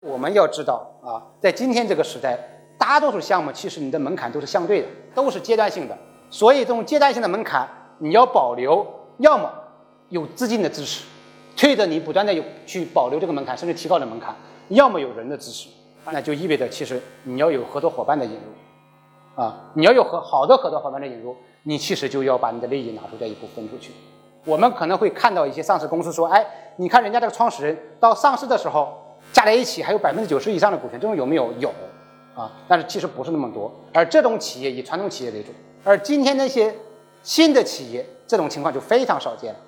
我们要知道啊，在今天这个时代，大多数项目其实你的门槛都是相对的，都是阶段性的。所以这种阶段性的门槛，你要保留，要么有资金的支持，推着你不断的有去保留这个门槛，甚至提高的门槛；要么有人的支持，那就意味着其实你要有合作伙伴的引入，啊，你要有合好的合作伙伴的引入，你其实就要把你的利益拿出来一步分出去。我们可能会看到一些上市公司说，哎，你看人家这个创始人到上市的时候。加在一起还有百分之九十以上的股权，这种有没有？有啊，但是其实不是那么多。而这种企业以传统企业为主，而今天那些新的企业，这种情况就非常少见了。